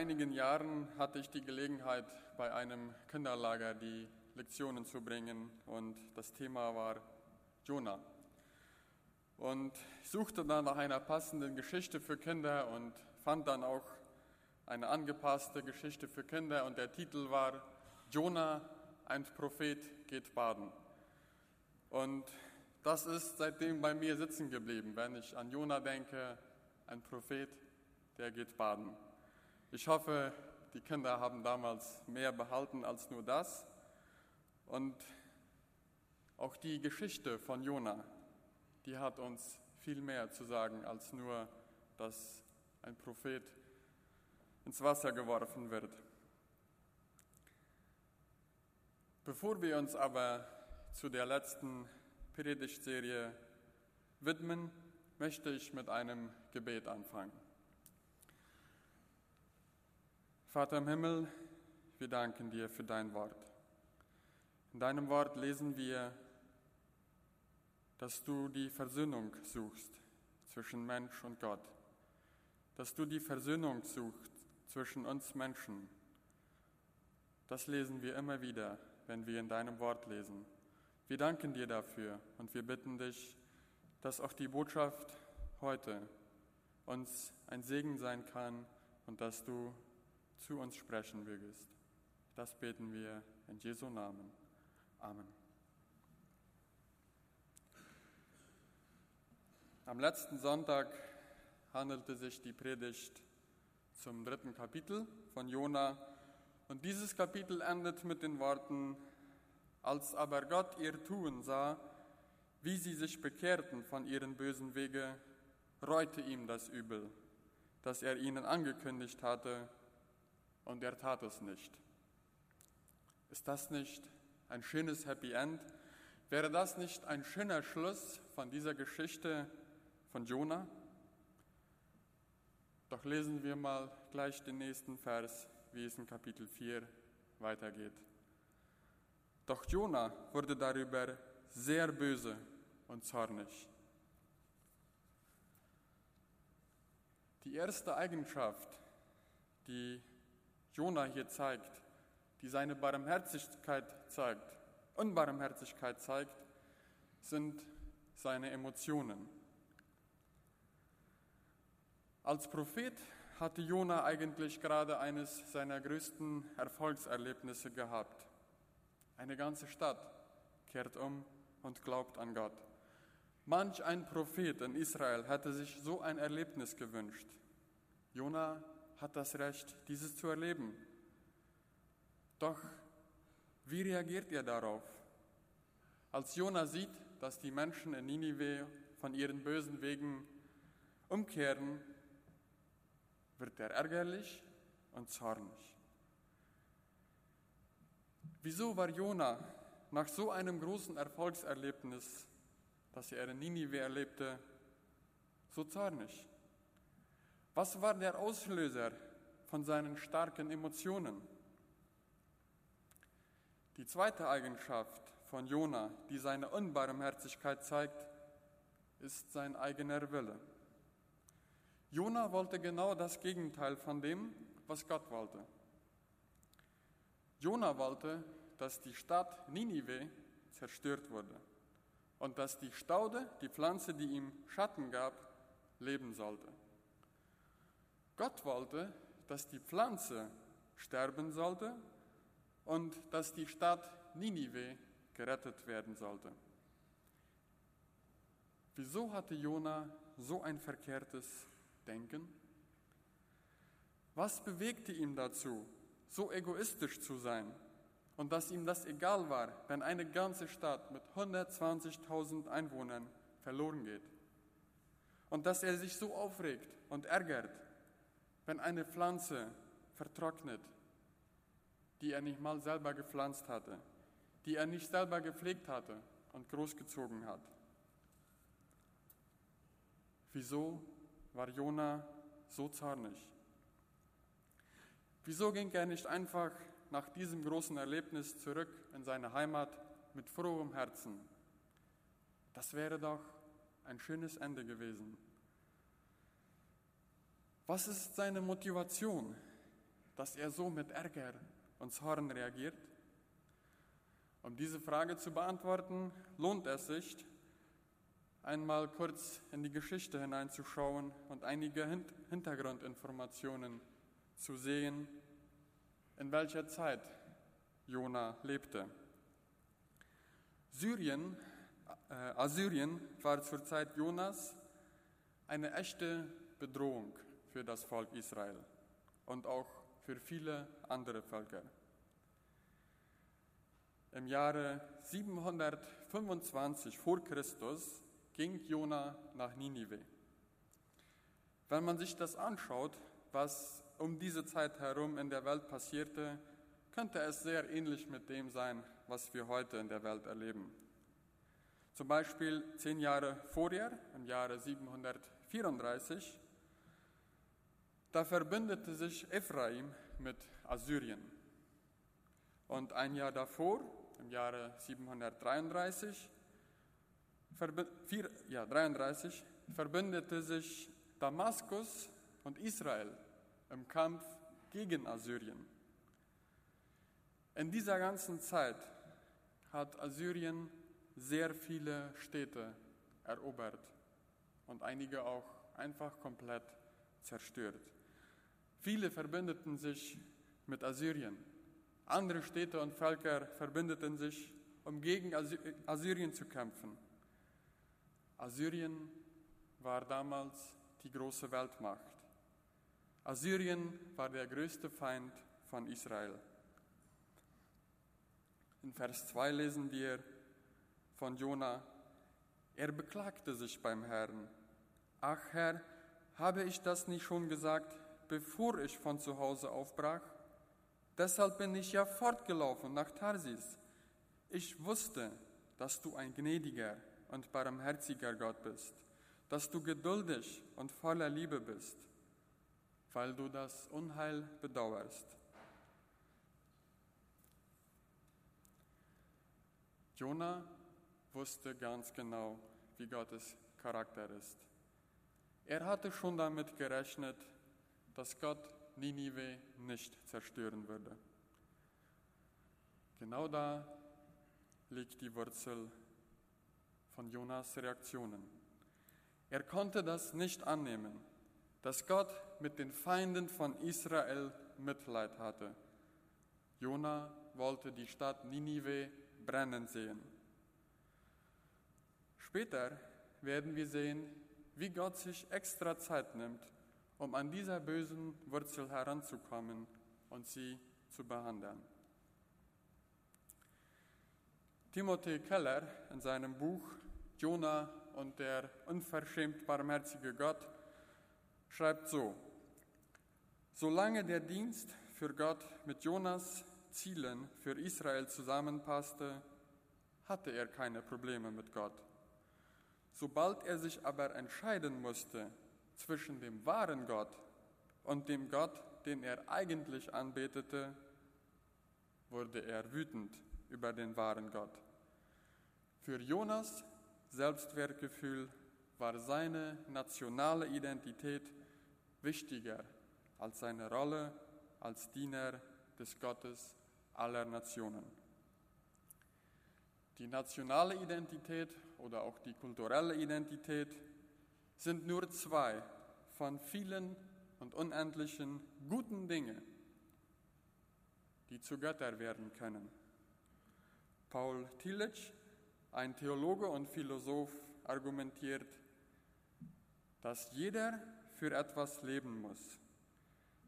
einigen Jahren hatte ich die Gelegenheit, bei einem Kinderlager die Lektionen zu bringen und das Thema war Jonah. Und ich suchte dann nach einer passenden Geschichte für Kinder und fand dann auch eine angepasste Geschichte für Kinder und der Titel war Jonah, ein Prophet geht baden. Und das ist seitdem bei mir sitzen geblieben, wenn ich an Jonah denke, ein Prophet, der geht baden. Ich hoffe, die Kinder haben damals mehr behalten als nur das. Und auch die Geschichte von Jonah die hat uns viel mehr zu sagen als nur, dass ein Prophet ins Wasser geworfen wird. Bevor wir uns aber zu der letzten Predigtserie widmen, möchte ich mit einem Gebet anfangen. Vater im Himmel, wir danken dir für dein Wort. In deinem Wort lesen wir, dass du die Versöhnung suchst zwischen Mensch und Gott, dass du die Versöhnung suchst zwischen uns Menschen. Das lesen wir immer wieder, wenn wir in deinem Wort lesen. Wir danken dir dafür und wir bitten dich, dass auch die Botschaft heute uns ein Segen sein kann und dass du zu uns sprechen würdest. Das beten wir in Jesu Namen. Amen. Am letzten Sonntag handelte sich die Predigt zum dritten Kapitel von Jona. Und dieses Kapitel endet mit den Worten, als aber Gott ihr Tun sah, wie sie sich bekehrten von ihren bösen Wege, reute ihm das Übel, das er ihnen angekündigt hatte, und er tat es nicht. Ist das nicht ein schönes Happy End? Wäre das nicht ein schöner Schluss von dieser Geschichte von Jona. Doch lesen wir mal gleich den nächsten Vers, wie es in Kapitel 4 weitergeht. Doch Jona wurde darüber sehr böse und zornig. Die erste Eigenschaft, die Jona hier zeigt, die seine Barmherzigkeit zeigt, Unbarmherzigkeit zeigt, sind seine Emotionen. Als Prophet hatte Jona eigentlich gerade eines seiner größten Erfolgserlebnisse gehabt. Eine ganze Stadt kehrt um und glaubt an Gott. Manch ein Prophet in Israel hätte sich so ein Erlebnis gewünscht. Jona hat das Recht, dieses zu erleben. Doch wie reagiert er darauf? Als Jona sieht, dass die Menschen in Ninive von ihren bösen Wegen umkehren, wird er ärgerlich und zornig. Wieso war Jona nach so einem großen Erfolgserlebnis, das er in Ninive erlebte, so zornig? Was war der Auslöser von seinen starken Emotionen? Die zweite Eigenschaft von Jona, die seine Unbarmherzigkeit zeigt, ist sein eigener Wille. Jona wollte genau das Gegenteil von dem, was Gott wollte. Jona wollte, dass die Stadt Ninive zerstört wurde und dass die Staude, die Pflanze, die ihm Schatten gab, leben sollte. Gott wollte, dass die Pflanze sterben sollte und dass die Stadt Ninive gerettet werden sollte. Wieso hatte Jona so ein verkehrtes denken? Was bewegte ihn dazu, so egoistisch zu sein und dass ihm das egal war, wenn eine ganze Stadt mit 120.000 Einwohnern verloren geht? Und dass er sich so aufregt und ärgert, wenn eine Pflanze vertrocknet, die er nicht mal selber gepflanzt hatte, die er nicht selber gepflegt hatte und großgezogen hat. Wieso war Jona so zornig? Wieso ging er nicht einfach nach diesem großen Erlebnis zurück in seine Heimat mit frohem Herzen? Das wäre doch ein schönes Ende gewesen. Was ist seine Motivation? dass er so mit Ärger und Zorn reagiert? Um diese Frage zu beantworten, lohnt es sich, einmal kurz in die Geschichte hineinzuschauen und einige Hintergrundinformationen zu sehen, in welcher Zeit Jona lebte. Syrien, äh, Assyrien war zur Zeit Jonas eine echte Bedrohung für das Volk Israel und auch für viele andere Völker. Im Jahre 725 vor Christus ging Jona nach Ninive. Wenn man sich das anschaut, was um diese Zeit herum in der Welt passierte, könnte es sehr ähnlich mit dem sein, was wir heute in der Welt erleben. Zum Beispiel zehn Jahre vorher, im Jahre 734, da verbündete sich Ephraim mit Assyrien. Und ein Jahr davor, im Jahre 733, vier, ja, 33, verbündete sich Damaskus und Israel im Kampf gegen Assyrien. In dieser ganzen Zeit hat Assyrien sehr viele Städte erobert und einige auch einfach komplett zerstört. Viele verbündeten sich mit Assyrien. Andere Städte und Völker verbündeten sich, um gegen Assyrien zu kämpfen. Assyrien war damals die große Weltmacht. Assyrien war der größte Feind von Israel. In Vers 2 lesen wir von Jona, er beklagte sich beim Herrn. Ach Herr, habe ich das nicht schon gesagt, bevor ich von zu Hause aufbrach? Deshalb bin ich ja fortgelaufen nach Tarsis. Ich wusste, dass du ein gnädiger und barmherziger Gott bist, dass du geduldig und voller Liebe bist, weil du das Unheil bedauerst. Jona wusste ganz genau, wie Gottes Charakter ist. Er hatte schon damit gerechnet, dass Gott Ninive nicht zerstören würde. Genau da liegt die Wurzel von Jonas Reaktionen. Er konnte das nicht annehmen, dass Gott mit den Feinden von Israel Mitleid hatte. Jona wollte die Stadt Ninive brennen sehen. Später werden wir sehen, wie Gott sich extra Zeit nimmt, um an dieser bösen Wurzel heranzukommen und sie zu behandeln. Timothy Keller in seinem Buch Jona und der unverschämt barmherzige Gott schreibt so, solange der Dienst für Gott mit Jonas Zielen für Israel zusammenpasste, hatte er keine Probleme mit Gott. Sobald er sich aber entscheiden musste zwischen dem wahren Gott und dem Gott, den er eigentlich anbetete, wurde er wütend über den wahren Gott. Für Jonas Selbstwertgefühl war seine nationale Identität wichtiger als seine Rolle als Diener des Gottes aller Nationen. Die nationale Identität oder auch die kulturelle Identität sind nur zwei von vielen und unendlichen guten Dingen, die zu Götter werden können. Paul Tillich, ein Theologe und Philosoph, argumentiert, dass jeder für etwas leben muss,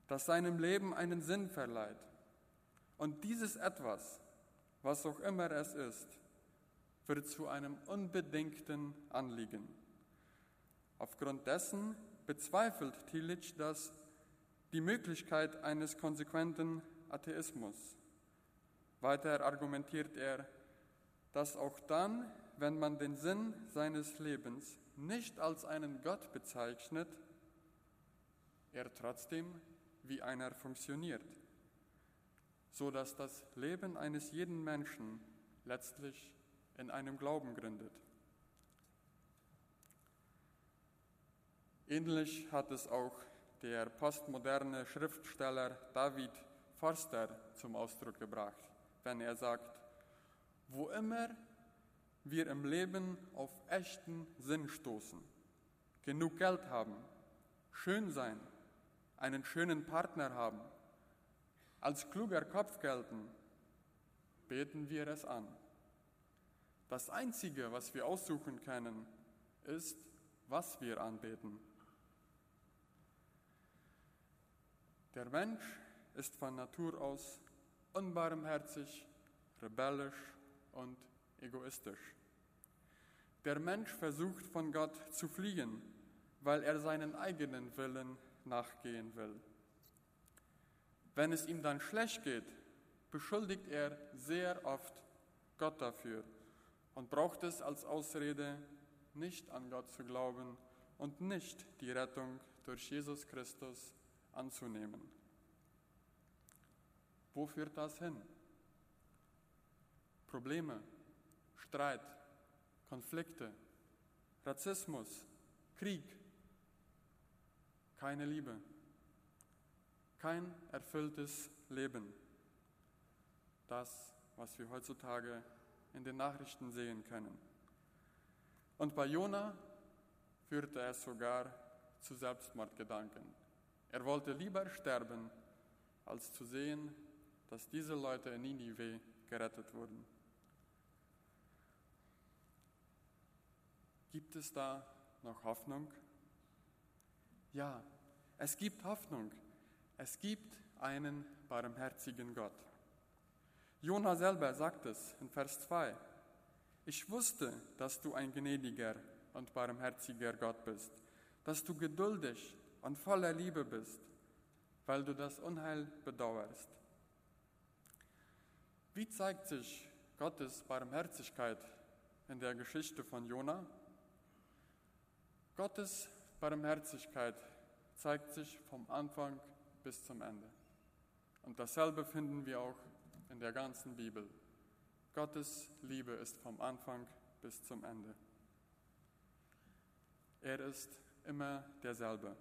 das seinem Leben einen Sinn verleiht. Und dieses etwas, was auch immer es ist, wird zu einem unbedingten Anliegen. Aufgrund dessen bezweifelt Tillich das die Möglichkeit eines konsequenten Atheismus. Weiter argumentiert er, dass auch dann, wenn man den Sinn seines Lebens nicht als einen Gott bezeichnet, er trotzdem wie einer funktioniert, so dass das Leben eines jeden Menschen letztlich in einem Glauben gründet. Ähnlich hat es auch der postmoderne Schriftsteller David Forster zum Ausdruck gebracht, wenn er sagt, wo immer wir im Leben auf echten Sinn stoßen, genug Geld haben, schön sein, einen schönen Partner haben, als kluger Kopf gelten, beten wir es an. Das Einzige, was wir aussuchen können, ist, was wir anbeten. Der Mensch ist von Natur aus unbarmherzig, rebellisch und egoistisch. Der Mensch versucht von Gott zu fliehen, weil er seinen eigenen Willen nachgehen will. Wenn es ihm dann schlecht geht, beschuldigt er sehr oft Gott dafür und braucht es als Ausrede, nicht an Gott zu glauben und nicht die Rettung durch Jesus Christus anzunehmen. Wo führt das hin? Probleme, Streit, Konflikte, Rassismus, Krieg, keine Liebe, kein erfülltes Leben. Das, was wir heutzutage in den Nachrichten sehen können. Und bei Jona führte es sogar zu Selbstmordgedanken. Er wollte lieber sterben, als zu sehen, dass diese Leute in Ninive gerettet wurden. Gibt es da noch Hoffnung? Ja, es gibt Hoffnung. Es gibt einen barmherzigen Gott. Jona selber sagt es in Vers 2. Ich wusste, dass du ein gnädiger und barmherziger Gott bist, dass du geduldig und voller Liebe bist, weil du das Unheil bedauerst. Wie zeigt sich Gottes Barmherzigkeit in der Geschichte von Jona? Gottes Barmherzigkeit zeigt sich vom Anfang bis zum Ende. Und dasselbe finden wir auch in der ganzen Bibel. Gottes Liebe ist vom Anfang bis zum Ende. Er ist immer derselbe.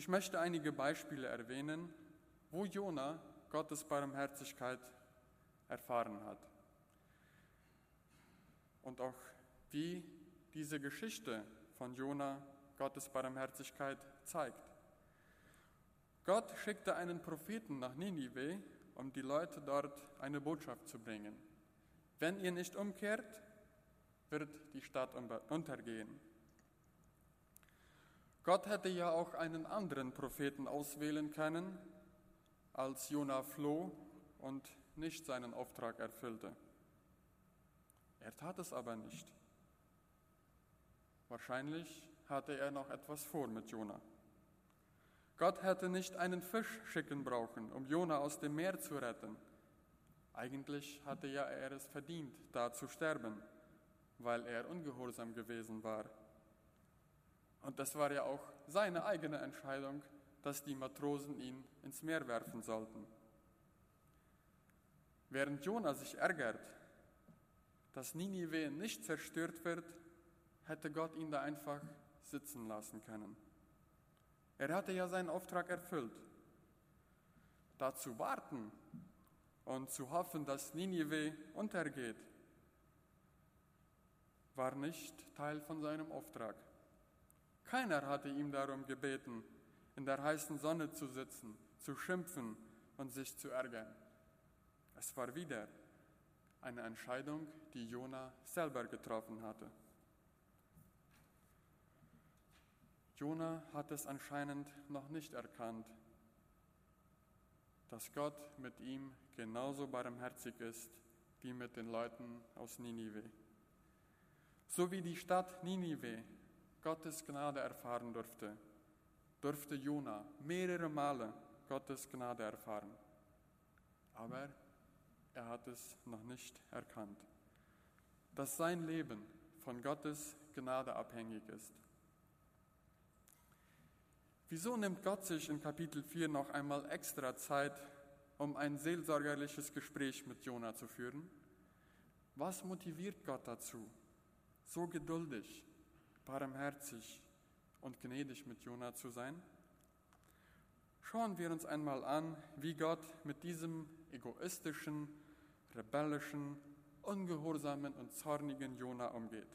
Ich möchte einige Beispiele erwähnen, wo Jona Gottes Barmherzigkeit erfahren hat. Und auch wie diese Geschichte von Jona Gottes Barmherzigkeit zeigt. Gott schickte einen Propheten nach Ninive, um die Leute dort eine Botschaft zu bringen. Wenn ihr nicht umkehrt, wird die Stadt untergehen. Gott hätte ja auch einen anderen Propheten auswählen können, als Jona floh und nicht seinen Auftrag erfüllte. Er tat es aber nicht. Wahrscheinlich hatte er noch etwas vor mit Jona. Gott hätte nicht einen Fisch schicken brauchen, um Jona aus dem Meer zu retten. Eigentlich hatte ja er es verdient, da zu sterben, weil er ungehorsam gewesen war. Und das war ja auch seine eigene Entscheidung, dass die Matrosen ihn ins Meer werfen sollten. Während Jona sich ärgert, dass Ninive nicht zerstört wird, hätte Gott ihn da einfach sitzen lassen können. Er hatte ja seinen Auftrag erfüllt. Da zu warten und zu hoffen, dass Ninive untergeht, war nicht Teil von seinem Auftrag. Keiner hatte ihm darum gebeten, in der heißen Sonne zu sitzen, zu schimpfen und sich zu ärgern. Es war wieder eine Entscheidung, die Jona selber getroffen hatte. Jona hat es anscheinend noch nicht erkannt, dass Gott mit ihm genauso barmherzig ist wie mit den Leuten aus Ninive. So wie die Stadt Ninive Gottes Gnade erfahren durfte, durfte Jona mehrere Male Gottes Gnade erfahren. Aber er hat es noch nicht erkannt, dass sein Leben von Gottes Gnade abhängig ist. Wieso nimmt Gott sich in Kapitel 4 noch einmal extra Zeit, um ein seelsorgerliches Gespräch mit Jona zu führen? Was motiviert Gott dazu, so geduldig, barmherzig und gnädig mit Jona zu sein? Schauen wir uns einmal an, wie Gott mit diesem egoistischen, rebellischen, ungehorsamen und zornigen Jona umgeht.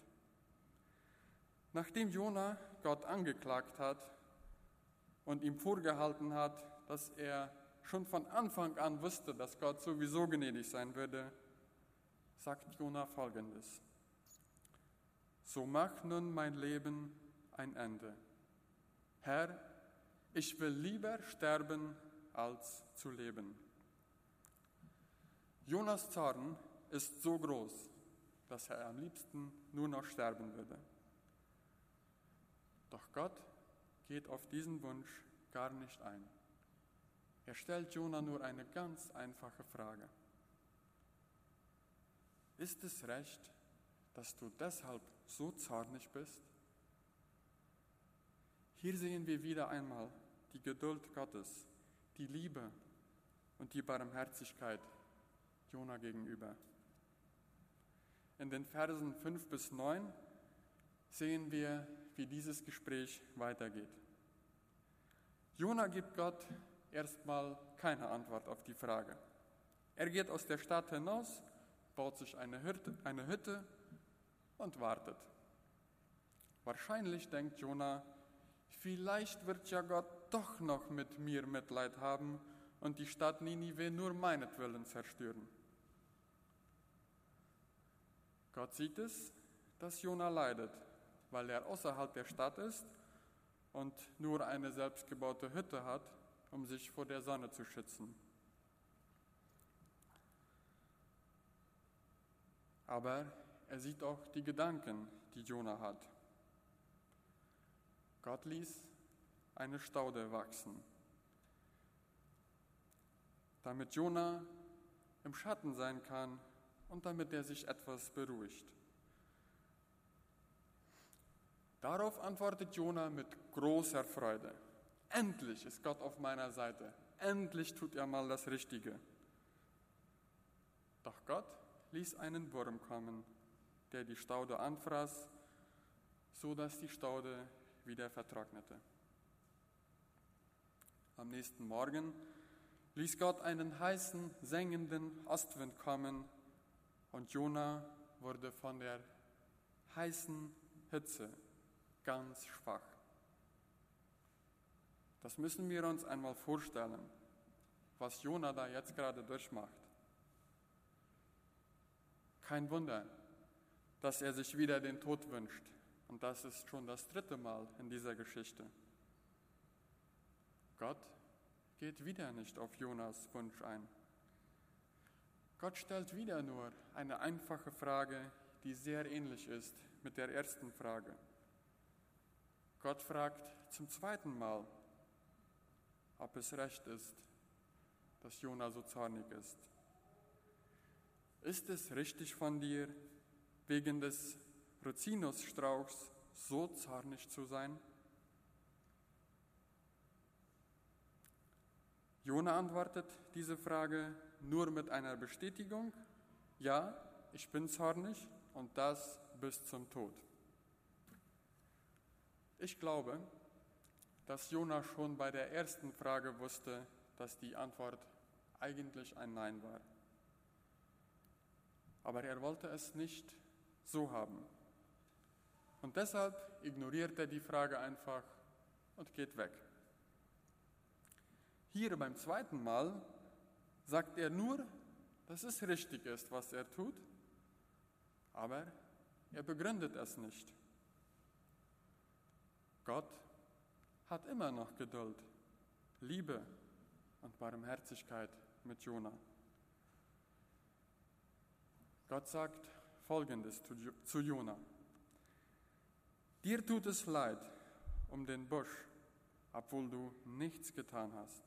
Nachdem Jona Gott angeklagt hat und ihm vorgehalten hat, dass er schon von Anfang an wusste, dass Gott sowieso gnädig sein würde, sagt Jona folgendes. So mach nun mein Leben ein Ende. Herr, ich will lieber sterben, als zu leben. Jonas Zorn ist so groß, dass er am liebsten nur noch sterben würde. Doch Gott geht auf diesen Wunsch gar nicht ein. Er stellt Jona nur eine ganz einfache Frage. Ist es recht, dass du deshalb so zornig bist? Hier sehen wir wieder einmal die Geduld Gottes, die Liebe und die Barmherzigkeit Jona gegenüber. In den Versen 5 bis 9 sehen wir, wie dieses Gespräch weitergeht. Jona gibt Gott erstmal keine Antwort auf die Frage. Er geht aus der Stadt hinaus, baut sich eine Hütte, eine Hütte und wartet. Wahrscheinlich denkt Jona, vielleicht wird ja Gott doch noch mit mir Mitleid haben und die Stadt Ninive nur meinetwillen zerstören. Gott sieht es, dass Jona leidet, weil er außerhalb der Stadt ist und nur eine selbstgebaute Hütte hat, um sich vor der Sonne zu schützen. Aber er sieht auch die Gedanken, die Jona hat. Gott ließ eine Staude wachsen, damit Jona im Schatten sein kann und damit er sich etwas beruhigt. Darauf antwortet Jona mit großer Freude. Endlich ist Gott auf meiner Seite. Endlich tut er mal das Richtige. Doch Gott ließ einen Wurm kommen, der die Staude anfraß, so dass die Staude wieder vertrocknete. Am nächsten Morgen ließ Gott einen heißen, sengenden Ostwind kommen und Jona wurde von der heißen Hitze ganz schwach. Das müssen wir uns einmal vorstellen, was Jona da jetzt gerade durchmacht. Kein Wunder, dass er sich wieder den Tod wünscht. Und das ist schon das dritte Mal in dieser Geschichte. Gott geht wieder nicht auf Jonas Wunsch ein. Gott stellt wieder nur eine einfache Frage, die sehr ähnlich ist mit der ersten Frage. Gott fragt zum zweiten Mal, ob es recht ist, dass Jona so zornig ist. Ist es richtig von dir, wegen des Rizinusstrauchs so zornig zu sein? Jona antwortet diese Frage nur mit einer Bestätigung, ja, ich bin zornig und das bis zum Tod. Ich glaube, dass Jona schon bei der ersten Frage wusste, dass die Antwort eigentlich ein Nein war. Aber er wollte es nicht so haben. Und deshalb ignoriert er die Frage einfach und geht weg. Hier beim zweiten Mal sagt er nur, dass es richtig ist, was er tut, aber er begründet es nicht. Gott hat immer noch Geduld, Liebe und Barmherzigkeit mit Jona. Gott sagt Folgendes zu Jona. Dir tut es leid um den Busch, obwohl du nichts getan hast,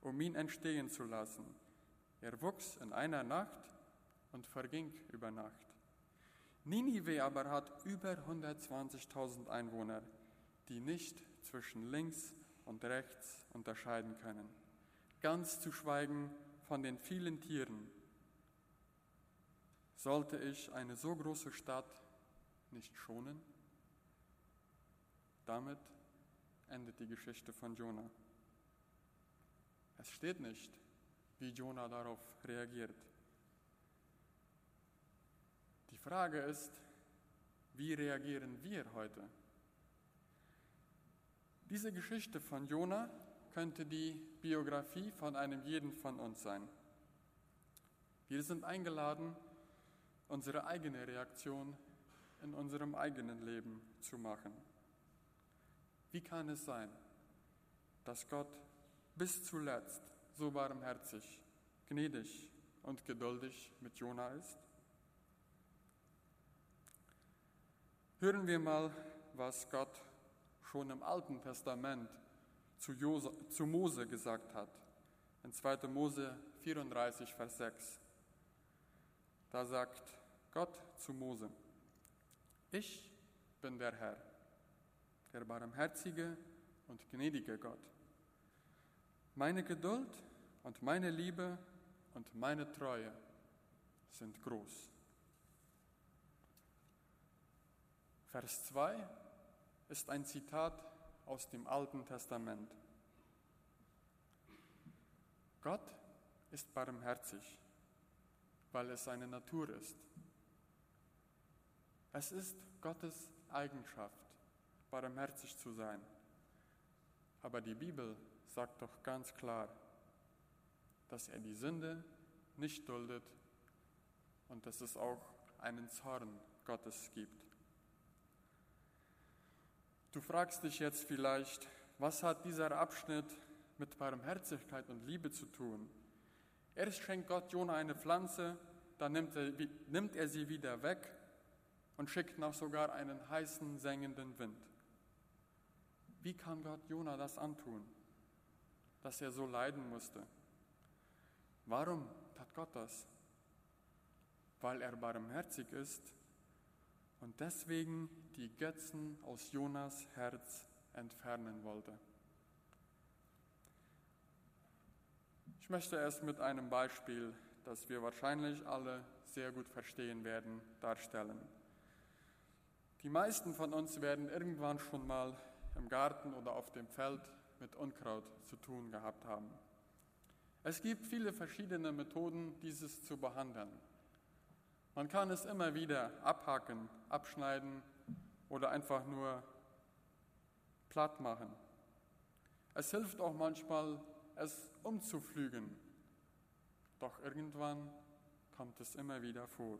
um ihn entstehen zu lassen. Er wuchs in einer Nacht und verging über Nacht. Ninive aber hat über 120.000 Einwohner die nicht zwischen links und rechts unterscheiden können, ganz zu schweigen von den vielen Tieren. Sollte ich eine so große Stadt nicht schonen? Damit endet die Geschichte von Jona. Es steht nicht, wie Jona darauf reagiert. Die Frage ist, wie reagieren wir heute? Diese Geschichte von Jona könnte die Biografie von einem jeden von uns sein. Wir sind eingeladen, unsere eigene Reaktion in unserem eigenen Leben zu machen. Wie kann es sein, dass Gott bis zuletzt so barmherzig, gnädig und geduldig mit Jona ist? Hören wir mal, was Gott schon im Alten Testament zu, Jose, zu Mose gesagt hat. In 2. Mose 34, Vers 6. Da sagt Gott zu Mose, ich bin der Herr, der barmherzige und gnädige Gott. Meine Geduld und meine Liebe und meine Treue sind groß. Vers 2 ist ein Zitat aus dem Alten Testament. Gott ist barmherzig, weil es seine Natur ist. Es ist Gottes Eigenschaft, barmherzig zu sein. Aber die Bibel sagt doch ganz klar, dass er die Sünde nicht duldet und dass es auch einen Zorn Gottes gibt. Du fragst dich jetzt vielleicht, was hat dieser Abschnitt mit Barmherzigkeit und Liebe zu tun? Erst schenkt Gott Jona eine Pflanze, dann nimmt er, nimmt er sie wieder weg und schickt noch sogar einen heißen, sengenden Wind. Wie kann Gott Jona das antun, dass er so leiden musste? Warum tat Gott das? Weil er barmherzig ist und deswegen die Götzen aus Jonas Herz entfernen wollte. Ich möchte es mit einem Beispiel, das wir wahrscheinlich alle sehr gut verstehen werden, darstellen. Die meisten von uns werden irgendwann schon mal im Garten oder auf dem Feld mit Unkraut zu tun gehabt haben. Es gibt viele verschiedene Methoden, dieses zu behandeln. Man kann es immer wieder abhaken, abschneiden oder einfach nur platt machen. Es hilft auch manchmal, es umzupflügen. Doch irgendwann kommt es immer wieder vor.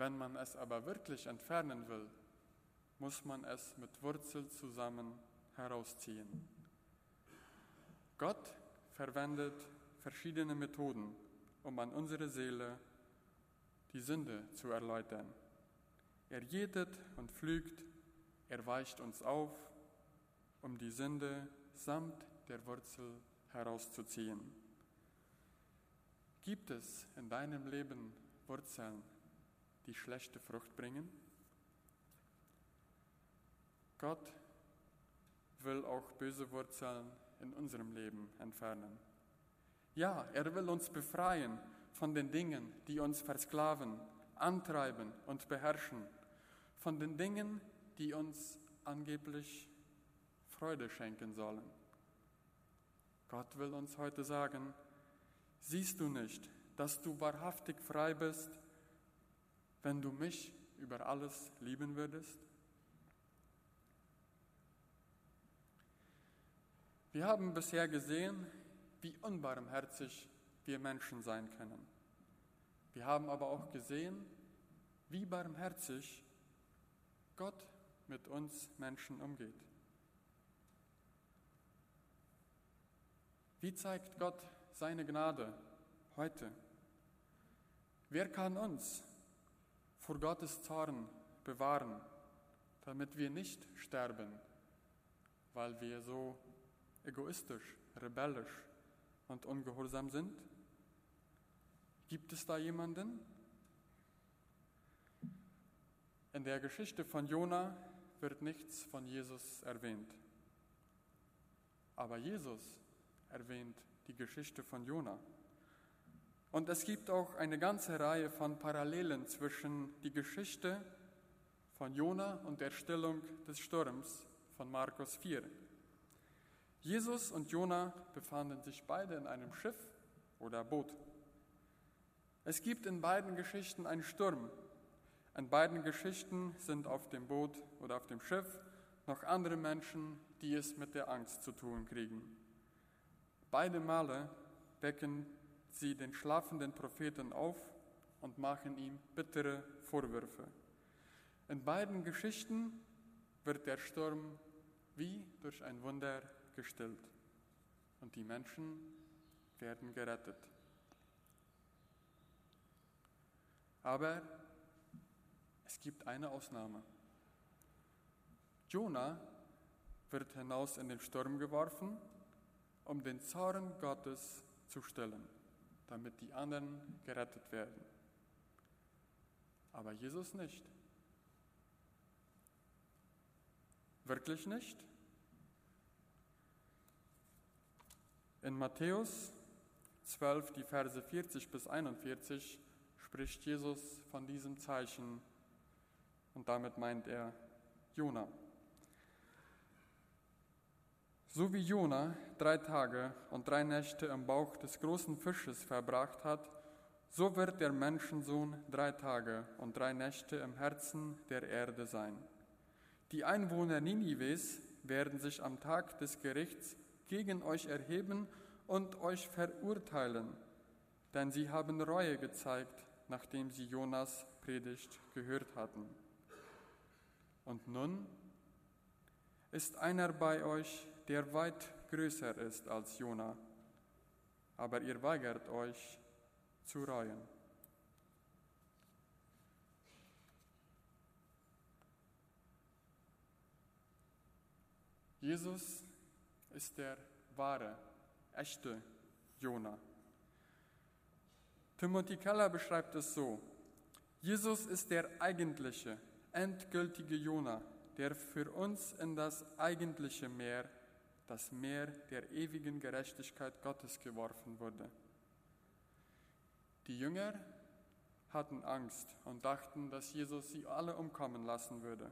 Wenn man es aber wirklich entfernen will, muss man es mit Wurzel zusammen herausziehen. Gott verwendet verschiedene Methoden, um an unsere Seele die Sünde zu erläutern. Er jedet und pflügt, er weicht uns auf, um die Sünde samt der Wurzel herauszuziehen. Gibt es in deinem Leben Wurzeln, die schlechte Frucht bringen? Gott will auch böse Wurzeln in unserem Leben entfernen. Ja, er will uns befreien von den Dingen, die uns versklaven, antreiben und beherrschen, von den Dingen, die uns angeblich Freude schenken sollen. Gott will uns heute sagen, siehst du nicht, dass du wahrhaftig frei bist, wenn du mich über alles lieben würdest? Wir haben bisher gesehen, wie unbarmherzig wir Menschen sein können. Wir haben aber auch gesehen, wie barmherzig Gott mit uns Menschen umgeht. Wie zeigt Gott seine Gnade heute? Wer kann uns vor Gottes Zorn bewahren, damit wir nicht sterben, weil wir so egoistisch, rebellisch und ungehorsam sind? Gibt es da jemanden? In der Geschichte von Jona wird nichts von Jesus erwähnt. Aber Jesus erwähnt die Geschichte von Jona. Und es gibt auch eine ganze Reihe von Parallelen zwischen die Geschichte von Jona und der Stillung des Sturms von Markus 4. Jesus und Jona befanden sich beide in einem Schiff oder Boot. Es gibt in beiden Geschichten einen Sturm. In beiden Geschichten sind auf dem Boot oder auf dem Schiff noch andere Menschen, die es mit der Angst zu tun kriegen. Beide Male wecken sie den schlafenden Propheten auf und machen ihm bittere Vorwürfe. In beiden Geschichten wird der Sturm wie durch ein Wunder gestillt und die Menschen werden gerettet. Aber es gibt eine Ausnahme. Jona wird hinaus in den Sturm geworfen, um den Zorn Gottes zu stillen, damit die anderen gerettet werden. Aber Jesus nicht. Wirklich nicht? In Matthäus 12, die Verse 40 bis 41, spricht Jesus von diesem Zeichen und damit meint er Jona. So wie Jona drei Tage und drei Nächte im Bauch des großen Fisches verbracht hat, so wird der Menschensohn drei Tage und drei Nächte im Herzen der Erde sein. Die Einwohner Ninives werden sich am Tag des Gerichts gegen euch erheben und euch verurteilen, denn sie haben Reue gezeigt, nachdem sie Jonas Predigt gehört hatten. Und nun ist einer bei euch, der weit größer ist als Jona, aber ihr weigert euch zu reuen. Jesus ist der wahre, echte Jona. Timothy Keller beschreibt es so: Jesus ist der eigentliche, endgültige Jona, der für uns in das eigentliche Meer, das Meer der ewigen Gerechtigkeit Gottes geworfen wurde. Die Jünger hatten Angst und dachten, dass Jesus sie alle umkommen lassen würde.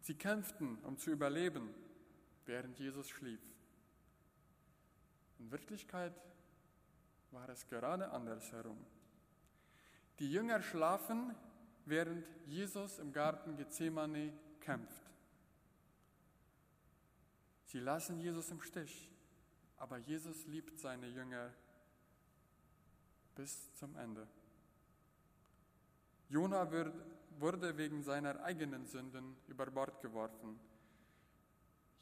Sie kämpften, um zu überleben, während Jesus schlief. In Wirklichkeit war es gerade andersherum. Die Jünger schlafen, während Jesus im Garten Gethsemane kämpft. Sie lassen Jesus im Stich, aber Jesus liebt seine Jünger bis zum Ende. Jona wurde wegen seiner eigenen Sünden über Bord geworfen.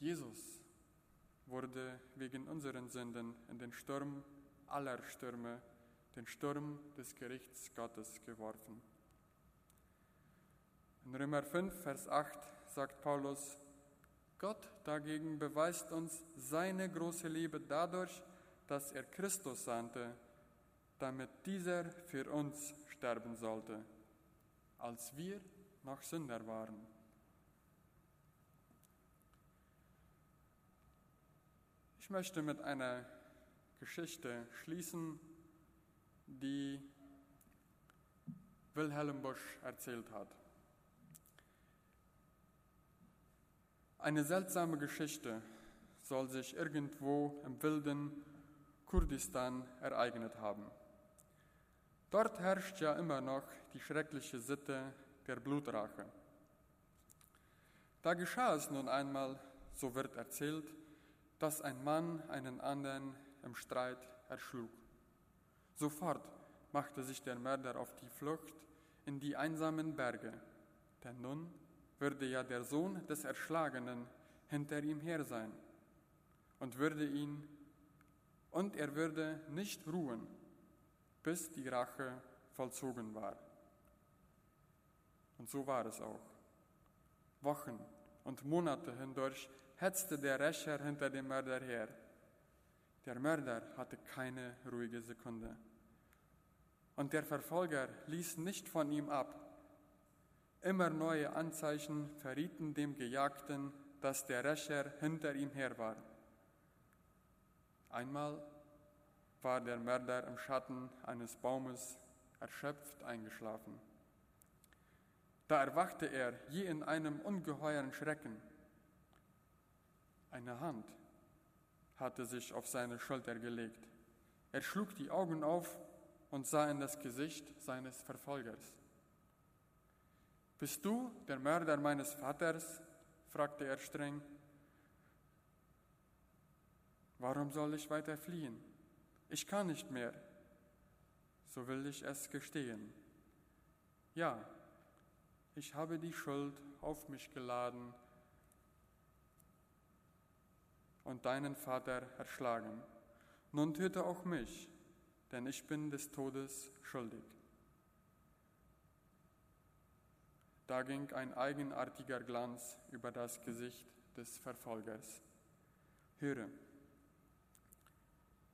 Jesus wurde wegen unseren Sünden in den Sturm aller Stürme, den Sturm des Gerichts Gottes geworfen. In Römer 5, Vers 8 sagt Paulus, Gott dagegen beweist uns seine große Liebe dadurch, dass er Christus sandte, damit dieser für uns sterben sollte, als wir noch Sünder waren. Ich möchte mit einer Geschichte schließen, die Wilhelm Busch erzählt hat. Eine seltsame Geschichte soll sich irgendwo im wilden Kurdistan ereignet haben. Dort herrscht ja immer noch die schreckliche Sitte der Blutrache. Da geschah es nun einmal, so wird erzählt, dass ein Mann einen anderen im Streit erschlug. Sofort machte sich der Mörder auf die Flucht in die einsamen Berge, denn nun würde ja der Sohn des Erschlagenen hinter ihm her sein und würde ihn und er würde nicht ruhen, bis die Rache vollzogen war. Und so war es auch. Wochen und Monate hindurch hetzte der Rächer hinter dem Mörder her. Der Mörder hatte keine ruhige Sekunde. Und der Verfolger ließ nicht von ihm ab. Immer neue Anzeichen verrieten dem Gejagten, dass der Rächer hinter ihm her war. Einmal war der Mörder im Schatten eines Baumes erschöpft eingeschlafen. Da erwachte er je in einem ungeheuren Schrecken. Eine Hand hatte sich auf seine Schulter gelegt. Er schlug die Augen auf und sah in das Gesicht seines Verfolgers. Bist du der Mörder meines Vaters? fragte er streng. Warum soll ich weiter fliehen? Ich kann nicht mehr. So will ich es gestehen. Ja, ich habe die Schuld auf mich geladen und deinen Vater erschlagen. Nun töte auch mich, denn ich bin des Todes schuldig. Da ging ein eigenartiger Glanz über das Gesicht des Verfolgers. Höre,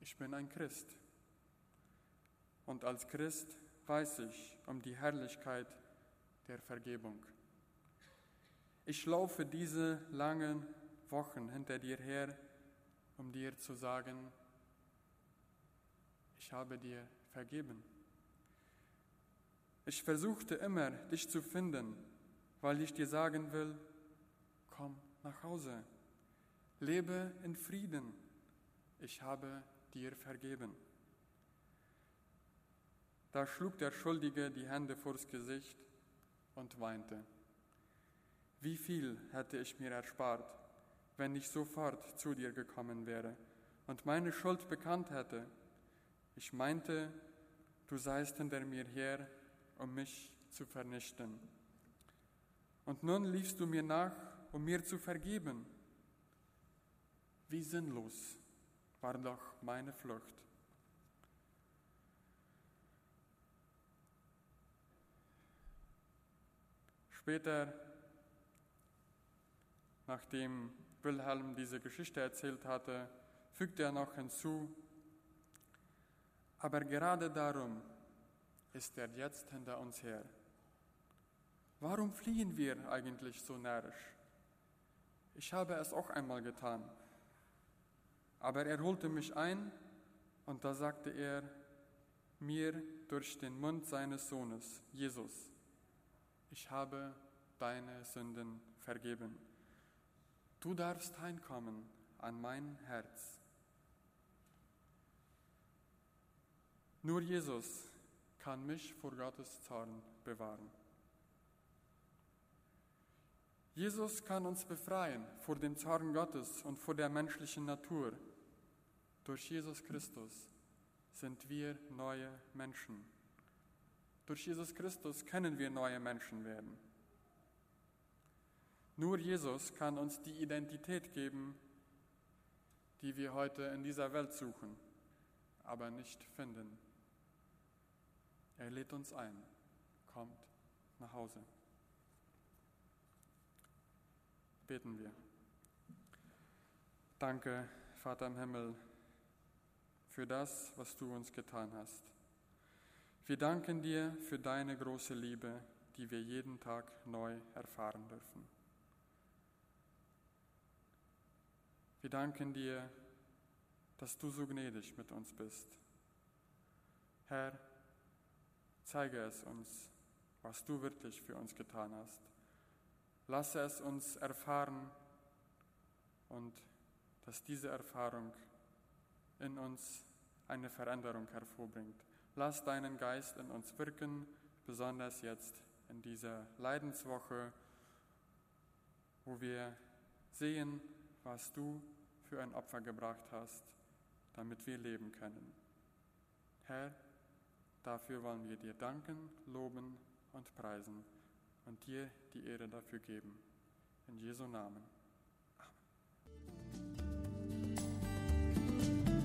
ich bin ein Christ. Und als Christ weiß ich um die Herrlichkeit der Vergebung. Ich laufe diese langen Wochen hinter dir her, um dir zu sagen, ich habe dir vergeben. Ich versuchte immer, dich zu finden, weil ich dir sagen will, komm nach Hause, lebe in Frieden, ich habe dir vergeben. Da schlug der Schuldige die Hände vors Gesicht und weinte. Wie viel hätte ich mir erspart, wenn ich sofort zu dir gekommen wäre und meine Schuld bekannt hätte. Ich meinte, du seist hinter mir her, um mich zu vernichten. Und nun liefst du mir nach, um mir zu vergeben. Wie sinnlos war doch meine Flucht. Später, nachdem Wilhelm diese Geschichte erzählt hatte, fügte er noch hinzu, aber gerade darum ist er jetzt hinter uns her. Warum fliehen wir eigentlich so närrisch? Ich habe es auch einmal getan. Aber er holte mich ein und da sagte er mir durch den Mund seines Sohnes, Jesus, ich habe deine Sünden vergeben. Du darfst heimkommen an mein Herz. Nur Jesus kann mich vor Gottes Zorn bewahren. Jesus kann uns befreien vor dem Zorn Gottes und vor der menschlichen Natur. Durch Jesus Christus sind wir neue Menschen. Durch Jesus Christus können wir neue Menschen werden. Nur Jesus kann uns die Identität geben, die wir heute in dieser Welt suchen, aber nicht finden. Er lädt uns ein, kommt nach Hause. Beten wir. Danke, Vater im Himmel, für das, was du uns getan hast. Wir danken dir für deine große Liebe, die wir jeden Tag neu erfahren dürfen. Wir danken dir, dass du so gnädig mit uns bist. Herr, zeige es uns, was du wirklich für uns getan hast. Lasse es uns erfahren und dass diese Erfahrung in uns eine Veränderung hervorbringt. Lass deinen Geist in uns wirken, besonders jetzt in dieser Leidenswoche, wo wir sehen, was du für ein Opfer gebracht hast, damit wir leben können. Herr, dafür wollen wir dir danken, loben und preisen und dir die Ehre dafür geben. In Jesu Namen. Amen.